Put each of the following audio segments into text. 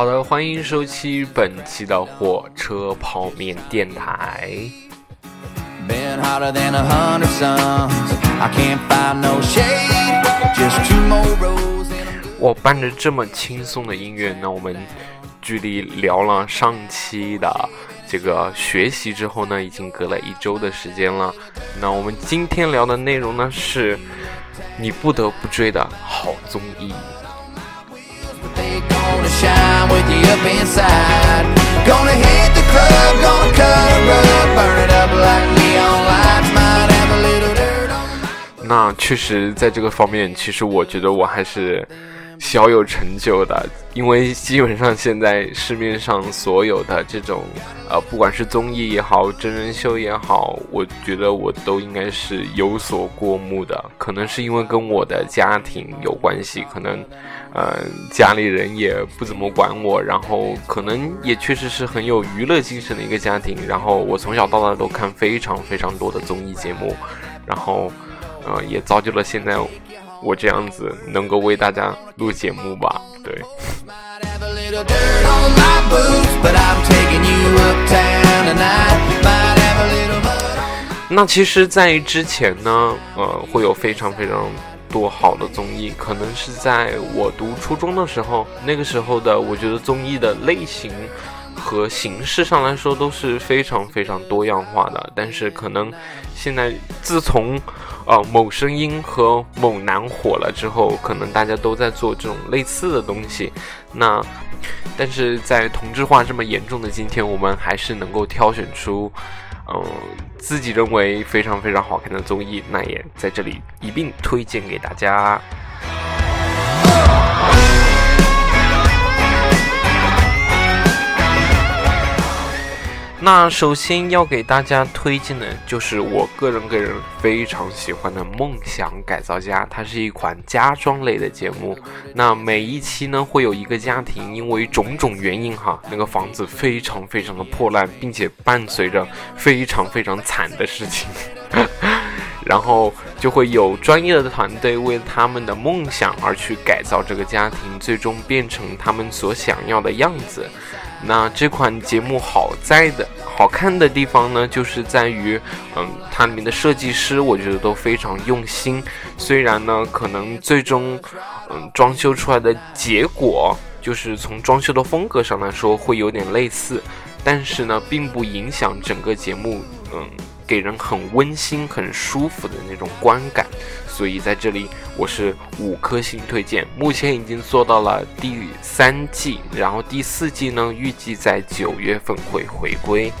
好的，欢迎收听本期的火车泡面电台。我伴着这么轻松的音乐，那我们距离聊了上期的这个学习之后呢，已经隔了一周的时间了。那我们今天聊的内容呢，是你不得不追的好综艺。那确实，在这个方面，其实我觉得我还是小有成就的，因为基本上现在市面上所有的这种，呃，不管是综艺也好，真人秀也好，我觉得我都应该是有所过目的。可能是因为跟我的家庭有关系，可能，呃，家里人也不怎么管我，然后可能也确实是很有娱乐精神的一个家庭。然后我从小到大都看非常非常多的综艺节目，然后。呃，也造就了现在我这样子能够为大家录节目吧？对。那其实，在之前呢，呃，会有非常非常多好的综艺，可能是在我读初中的时候，那个时候的，我觉得综艺的类型。和形式上来说都是非常非常多样化的，但是可能现在自从呃某声音和某男火了之后，可能大家都在做这种类似的东西。那但是在同质化这么严重的今天，我们还是能够挑选出嗯自己认为非常非常好看的综艺，那也在这里一并推荐给大家。那首先要给大家推荐的就是我个人个人非常喜欢的《梦想改造家》，它是一款家装类的节目。那每一期呢，会有一个家庭因为种种原因哈，那个房子非常非常的破烂，并且伴随着非常非常惨的事情，然后就会有专业的团队为他们的梦想而去改造这个家庭，最终变成他们所想要的样子。那这款节目好在的好看的地方呢，就是在于，嗯，它里面的设计师我觉得都非常用心。虽然呢，可能最终，嗯，装修出来的结果，就是从装修的风格上来说会有点类似，但是呢，并不影响整个节目，嗯。给人很温馨、很舒服的那种观感，所以在这里我是五颗星推荐。目前已经做到了第三季，然后第四季呢，预计在九月份会回归。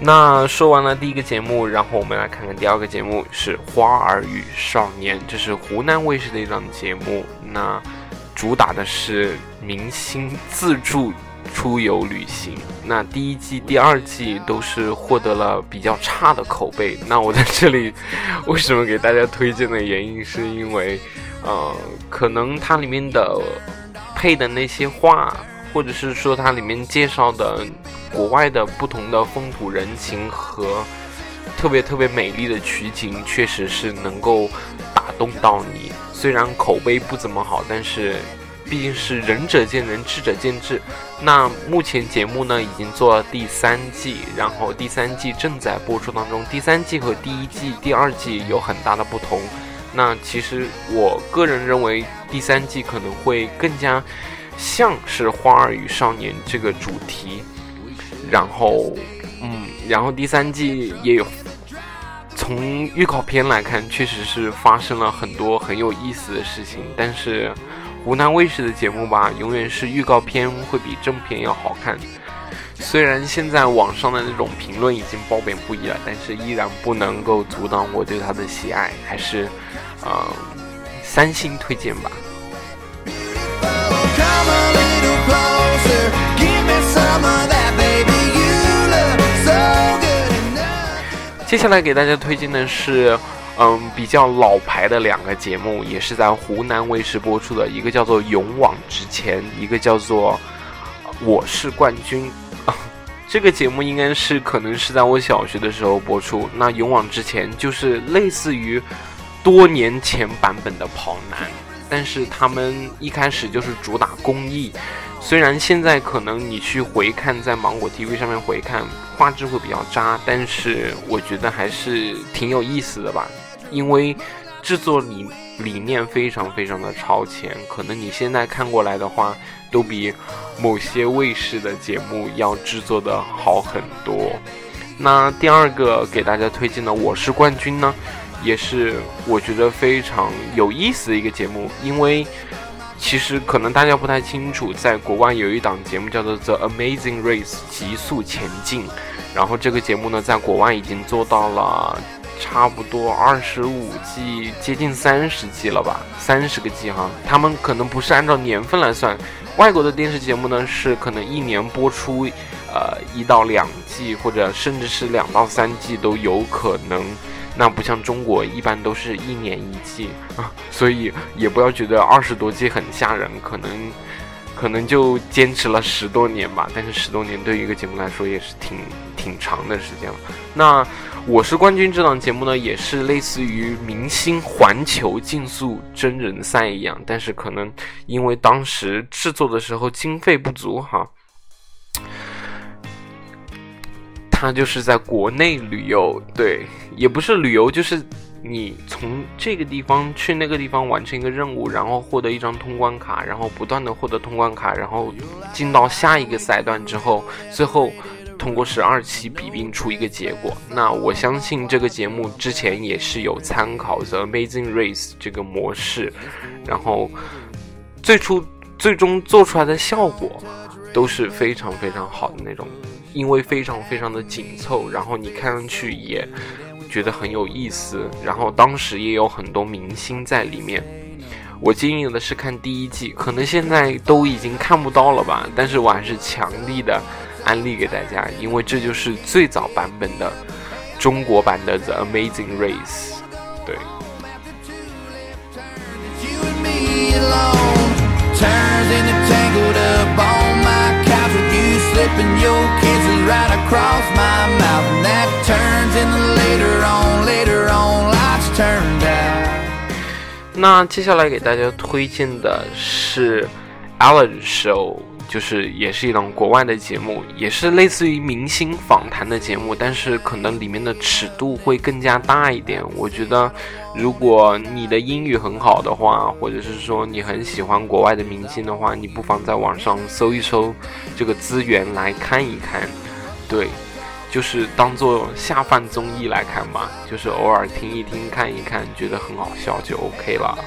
那说完了第一个节目，然后我们来看看第二个节目是《花儿与少年》，这是湖南卫视的一档节目。那主打的是明星自助出游旅行。那第一季、第二季都是获得了比较差的口碑。那我在这里为什么给大家推荐的原因，是因为，呃，可能它里面的配的那些话。或者是说它里面介绍的国外的不同的风土人情和特别特别美丽的取景，确实是能够打动到你。虽然口碑不怎么好，但是毕竟是仁者见仁，智者见智。那目前节目呢已经做了第三季，然后第三季正在播出当中。第三季和第一季、第二季有很大的不同。那其实我个人认为第三季可能会更加。像是《花儿与少年》这个主题，然后，嗯，然后第三季也有。从预告片来看，确实是发生了很多很有意思的事情。但是，湖南卫视的节目吧，永远是预告片会比正片要好看。虽然现在网上的那种评论已经褒贬不一了，但是依然不能够阻挡我对它的喜爱，还是，呃，三星推荐吧。接下来给大家推荐的是，嗯，比较老牌的两个节目，也是在湖南卫视播出的，一个叫做《勇往直前》，一个叫做《我是冠军》。这个节目应该是可能是在我小学的时候播出。那勇往直前就是类似于多年前版本的跑男，但是他们一开始就是主打公益。虽然现在可能你去回看，在芒果 TV 上面回看，画质会比较渣，但是我觉得还是挺有意思的吧。因为制作理理念非常非常的超前，可能你现在看过来的话，都比某些卫视的节目要制作的好很多。那第二个给大家推荐的《我是冠军》呢，也是我觉得非常有意思的一个节目，因为。其实可能大家不太清楚，在国外有一档节目叫做《The Amazing Race》极速前进，然后这个节目呢，在国外已经做到了差不多二十五季，接近三十季了吧，三十个季哈。他们可能不是按照年份来算，外国的电视节目呢是可能一年播出，呃一到两季，或者甚至是两到三季都有可能。那不像中国，一般都是一年一季啊，所以也不要觉得二十多季很吓人，可能可能就坚持了十多年吧。但是十多年对于一个节目来说也是挺挺长的时间了。那我是冠军这档节目呢，也是类似于明星环球竞速真人赛一样，但是可能因为当时制作的时候经费不足哈。他就是在国内旅游，对，也不是旅游，就是你从这个地方去那个地方完成一个任务，然后获得一张通关卡，然后不断的获得通关卡，然后进到下一个赛段之后，最后通过十二期比拼出一个结果。那我相信这个节目之前也是有参考 The Amazing Race 这个模式，然后最初最终做出来的效果都是非常非常好的那种。因为非常非常的紧凑，然后你看上去也觉得很有意思，然后当时也有很多明星在里面。我建议的是看第一季，可能现在都已经看不到了吧，但是我还是强力的安利给大家，因为这就是最早版本的中国版的《The Amazing Race》。对。那接下来给大家推荐的是《Ellen Show》，就是也是一档国外的节目，也是类似于明星访谈的节目，但是可能里面的尺度会更加大一点。我觉得，如果你的英语很好的话，或者是说你很喜欢国外的明星的话，你不妨在网上搜一搜这个资源来看一看。对。就是当做下饭综艺来看吧，就是偶尔听一听、看一看，觉得很好笑就 OK 了。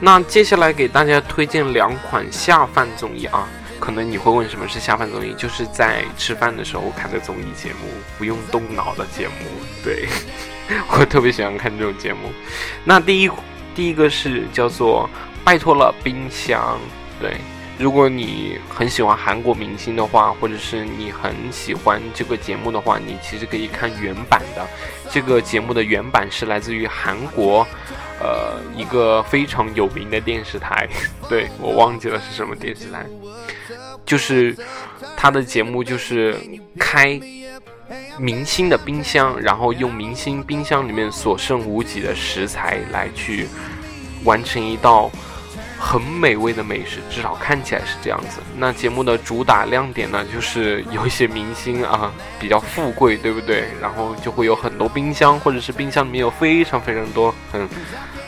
那接下来给大家推荐两款下饭综艺啊，可能你会问什么是下饭综艺？就是在吃饭的时候看的综艺节目，不用动脑的节目，对。我特别喜欢看这种节目。那第一，第一个是叫做《拜托了冰箱》。对，如果你很喜欢韩国明星的话，或者是你很喜欢这个节目的话，你其实可以看原版的。这个节目的原版是来自于韩国，呃，一个非常有名的电视台。对我忘记了是什么电视台，就是他的节目就是开。明星的冰箱，然后用明星冰箱里面所剩无几的食材来去完成一道很美味的美食，至少看起来是这样子。那节目的主打亮点呢，就是有一些明星啊比较富贵，对不对？然后就会有很多冰箱，或者是冰箱里面有非常非常多很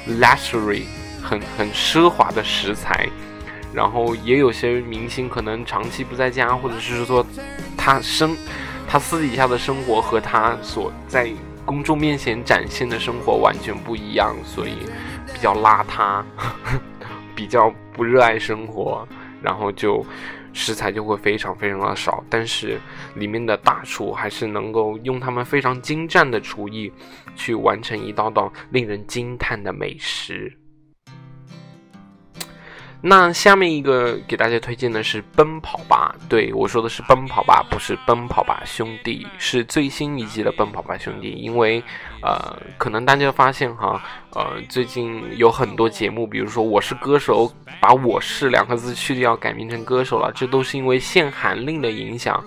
luxury、很很奢华的食材。然后也有些明星可能长期不在家，或者是说他生。他私底下的生活和他所在公众面前展现的生活完全不一样，所以比较邋遢，比较不热爱生活，然后就食材就会非常非常的少。但是里面的大厨还是能够用他们非常精湛的厨艺去完成一道道令人惊叹的美食。那下面一个给大家推荐的是《奔跑吧》，对我说的是《奔跑吧》，不是《奔跑吧兄弟》，是最新一季的《奔跑吧兄弟》。因为，呃，可能大家发现哈，呃，最近有很多节目，比如说《我是歌手》，把“我是”两个字去掉，改名成“歌手”了，这都是因为限韩令的影响。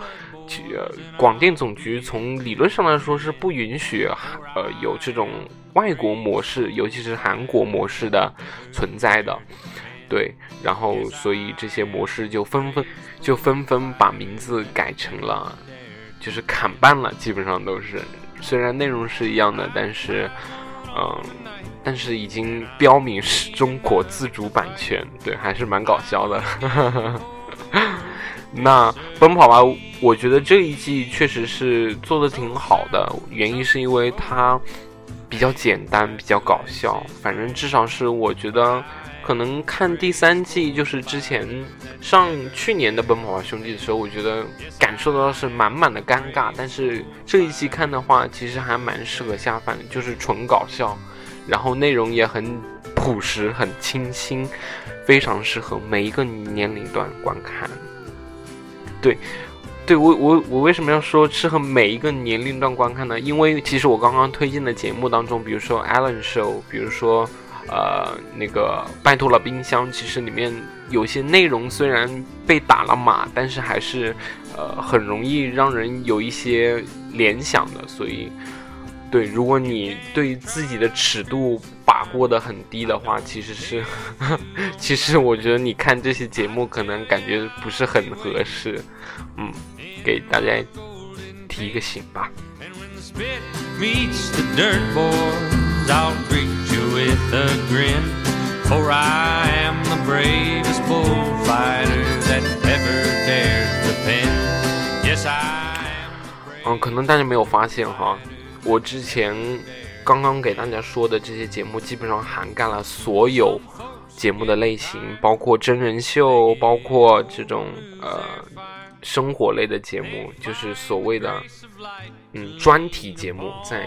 呃，广电总局从理论上来说是不允许，呃，有这种外国模式，尤其是韩国模式的存在的。对，然后所以这些模式就纷纷就纷纷把名字改成了，就是砍半了，基本上都是。虽然内容是一样的，但是，嗯，但是已经标明是中国自主版权，对，还是蛮搞笑的。那奔跑吧，我觉得这一季确实是做的挺好的，原因是因为它比较简单，比较搞笑。反正至少是我觉得，可能看第三季，就是之前上去年的《奔跑吧兄弟》的时候，我觉得感受到是满满的尴尬。但是这一季看的话，其实还蛮适合下饭的，就是纯搞笑，然后内容也很朴实、很清新，非常适合每一个年龄段观看。对，对我我我为什么要说适合每一个年龄段观看呢？因为其实我刚刚推荐的节目当中，比如说《Allen Show》，比如说呃那个《拜托了冰箱》，其实里面有些内容虽然被打了码，但是还是呃很容易让人有一些联想的，所以。对，如果你对自己的尺度把握的很低的话，其实是，其实我觉得你看这些节目可能感觉不是很合适，嗯，给大家提一个醒吧。嗯，可能大家没有发现哈。我之前刚刚给大家说的这些节目，基本上涵盖了所有节目的类型，包括真人秀，包括这种呃生活类的节目，就是所谓的嗯专题节目，在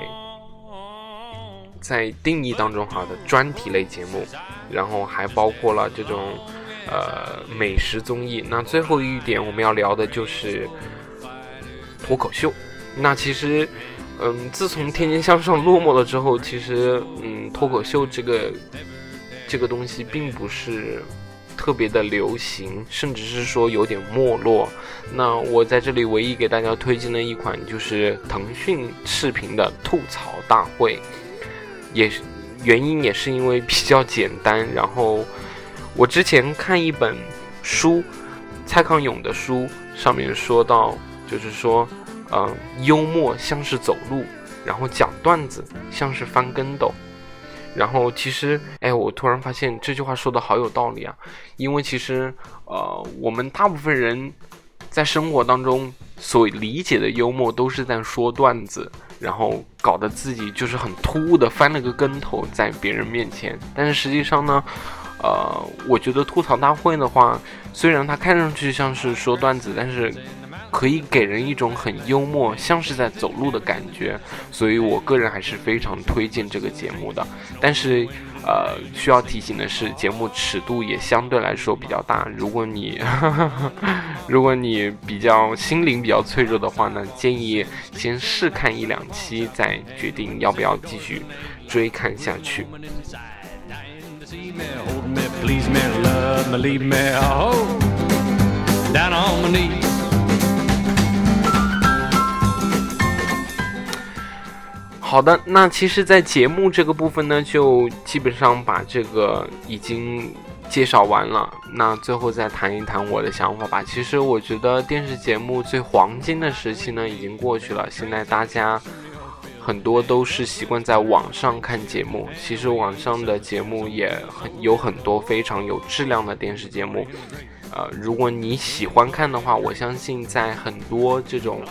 在定义当中哈的专题类节目，然后还包括了这种呃美食综艺。那最后一点我们要聊的就是脱口秀。那其实。嗯，自从《天天向上》落寞了之后，其实，嗯，脱口秀这个这个东西并不是特别的流行，甚至是说有点没落。那我在这里唯一给大家推荐的一款就是腾讯视频的吐槽大会，也是原因也是因为比较简单。然后我之前看一本书，蔡康永的书上面说到，就是说。嗯，幽默像是走路，然后讲段子像是翻跟斗，然后其实，哎，我突然发现这句话说的好有道理啊！因为其实，呃，我们大部分人在生活当中所理解的幽默，都是在说段子，然后搞得自己就是很突兀的翻了个跟头在别人面前。但是实际上呢，呃，我觉得吐槽大会的话，虽然它看上去像是说段子，但是。可以给人一种很幽默，像是在走路的感觉，所以我个人还是非常推荐这个节目的。但是，呃，需要提醒的是，节目尺度也相对来说比较大。如果你，如果你比较心灵比较脆弱的话呢，建议先试看一两期，再决定要不要继续追看下去。好的，那其实，在节目这个部分呢，就基本上把这个已经介绍完了。那最后再谈一谈我的想法吧。其实，我觉得电视节目最黄金的时期呢，已经过去了。现在大家很多都是习惯在网上看节目。其实，网上的节目也很有很多非常有质量的电视节目。呃，如果你喜欢看的话，我相信在很多这种。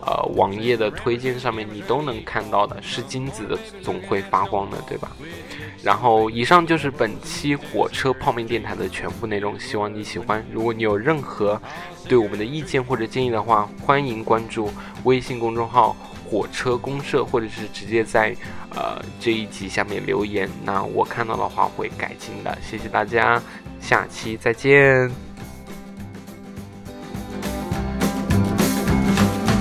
呃网页的推荐上面你都能看到的，是金子的总会发光的，对吧？然后以上就是本期火车泡面电台的全部内容，希望你喜欢。如果你有任何对我们的意见或者建议的话，欢迎关注微信公众号“火车公社”，或者是直接在呃这一集下面留言，那我看到的话会改进的。谢谢大家，下期再见。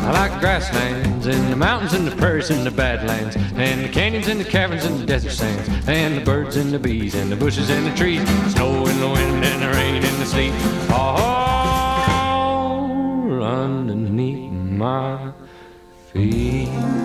I like grasslands and the mountains and the prairies and the badlands and the canyons and the caverns and the desert sands and the birds and the bees and the bushes and the trees, the snow and the wind and the rain and the sleet. All underneath my feet.